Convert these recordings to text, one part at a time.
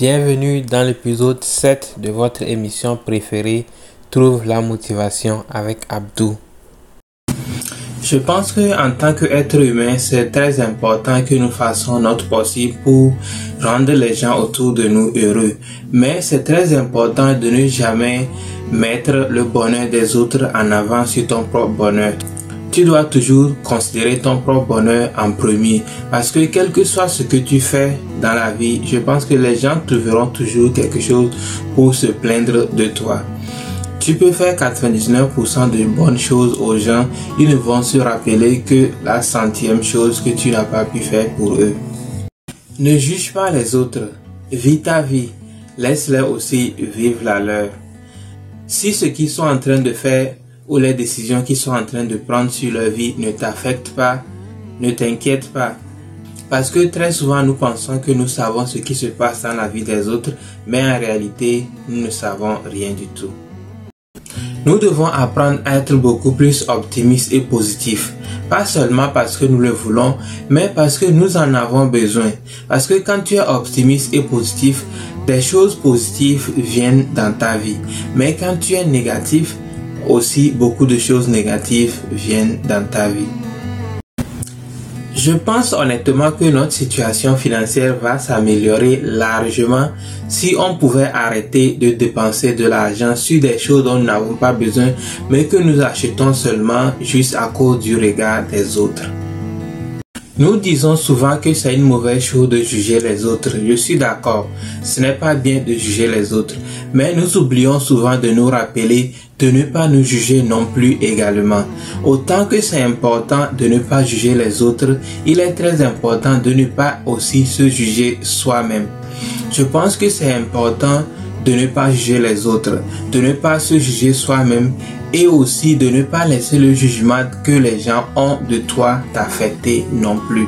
Bienvenue dans l'épisode 7 de votre émission préférée Trouve la motivation avec Abdou. Je pense que en tant qu'être humain, c'est très important que nous fassions notre possible pour rendre les gens autour de nous heureux. Mais c'est très important de ne jamais mettre le bonheur des autres en avant sur ton propre bonheur tu dois toujours considérer ton propre bonheur en premier. Parce que quel que soit ce que tu fais dans la vie, je pense que les gens trouveront toujours quelque chose pour se plaindre de toi. Tu peux faire 99% de bonnes choses aux gens, ils ne vont se rappeler que la centième chose que tu n'as pas pu faire pour eux. Ne juge pas les autres, vis ta vie, laisse-les aussi vivre la leur. Si ce qu'ils sont en train de faire ou les décisions qu'ils sont en train de prendre sur leur vie ne t'affectent pas, ne t'inquiète pas. Parce que très souvent nous pensons que nous savons ce qui se passe dans la vie des autres, mais en réalité nous ne savons rien du tout. Nous devons apprendre à être beaucoup plus optimistes et positifs. Pas seulement parce que nous le voulons, mais parce que nous en avons besoin. Parce que quand tu es optimiste et positif, des choses positives viennent dans ta vie. Mais quand tu es négatif, aussi beaucoup de choses négatives viennent dans ta vie. Je pense honnêtement que notre situation financière va s'améliorer largement si on pouvait arrêter de dépenser de l'argent sur des choses dont nous n'avons pas besoin, mais que nous achetons seulement juste à cause du regard des autres. Nous disons souvent que c'est une mauvaise chose de juger les autres. Je suis d'accord. Ce n'est pas bien de juger les autres. Mais nous oublions souvent de nous rappeler de ne pas nous juger non plus également. Autant que c'est important de ne pas juger les autres, il est très important de ne pas aussi se juger soi-même. Je pense que c'est important de ne pas juger les autres, de ne pas se juger soi-même et aussi de ne pas laisser le jugement que les gens ont de toi t'affecter non plus.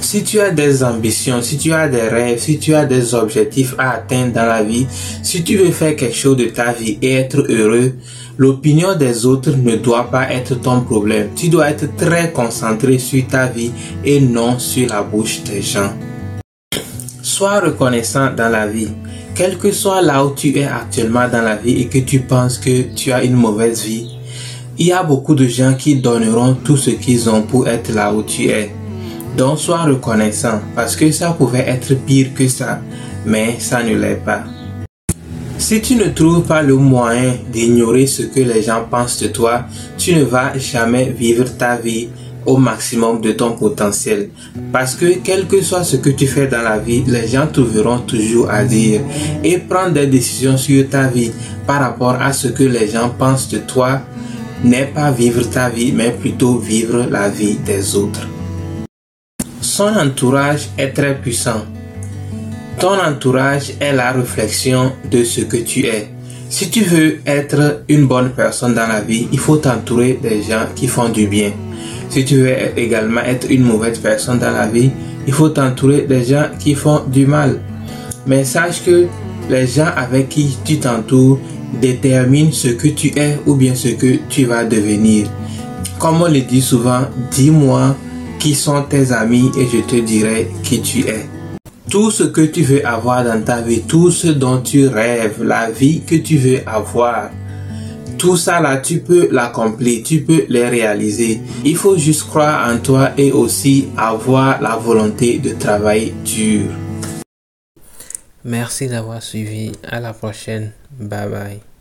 Si tu as des ambitions, si tu as des rêves, si tu as des objectifs à atteindre dans la vie, si tu veux faire quelque chose de ta vie et être heureux, l'opinion des autres ne doit pas être ton problème. Tu dois être très concentré sur ta vie et non sur la bouche des gens. Sois reconnaissant dans la vie. Quel que soit là où tu es actuellement dans la vie et que tu penses que tu as une mauvaise vie, il y a beaucoup de gens qui donneront tout ce qu'ils ont pour être là où tu es. Donc sois reconnaissant parce que ça pouvait être pire que ça, mais ça ne l'est pas. Si tu ne trouves pas le moyen d'ignorer ce que les gens pensent de toi, tu ne vas jamais vivre ta vie au maximum de ton potentiel. Parce que quel que soit ce que tu fais dans la vie, les gens trouveront toujours à dire. Et prendre des décisions sur ta vie par rapport à ce que les gens pensent de toi n'est pas vivre ta vie, mais plutôt vivre la vie des autres. Son entourage est très puissant. Ton entourage est la réflexion de ce que tu es. Si tu veux être une bonne personne dans la vie, il faut t'entourer des gens qui font du bien. Si tu veux également être une mauvaise personne dans la vie, il faut t'entourer des gens qui font du mal. Mais sache que les gens avec qui tu t'entoures déterminent ce que tu es ou bien ce que tu vas devenir. Comme on le dit souvent, dis-moi qui sont tes amis et je te dirai qui tu es. Tout ce que tu veux avoir dans ta vie, tout ce dont tu rêves, la vie que tu veux avoir, tout ça là, tu peux l'accomplir, tu peux les réaliser. Il faut juste croire en toi et aussi avoir la volonté de travailler dur. Merci d'avoir suivi. À la prochaine. Bye bye.